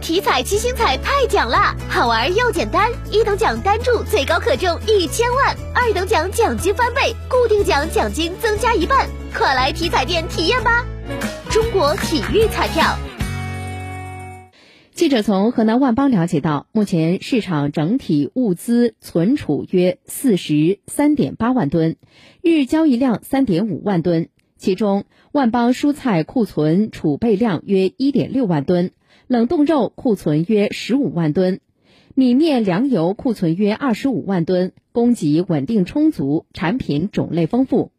体彩七星彩太奖啦，好玩又简单，一等奖单注最高可中一千万，二等奖奖金翻倍，固定奖奖金增加一半，快来体彩店体验吧！中国体育彩票。记者从河南万邦了解到，目前市场整体物资存储约四十三点八万吨，日交易量三点五万吨，其中万邦蔬菜库存储备量约一点六万吨，冷冻肉库存约十五万吨，米面粮油库存约二十五万吨，供给稳定充足，产品种类丰富。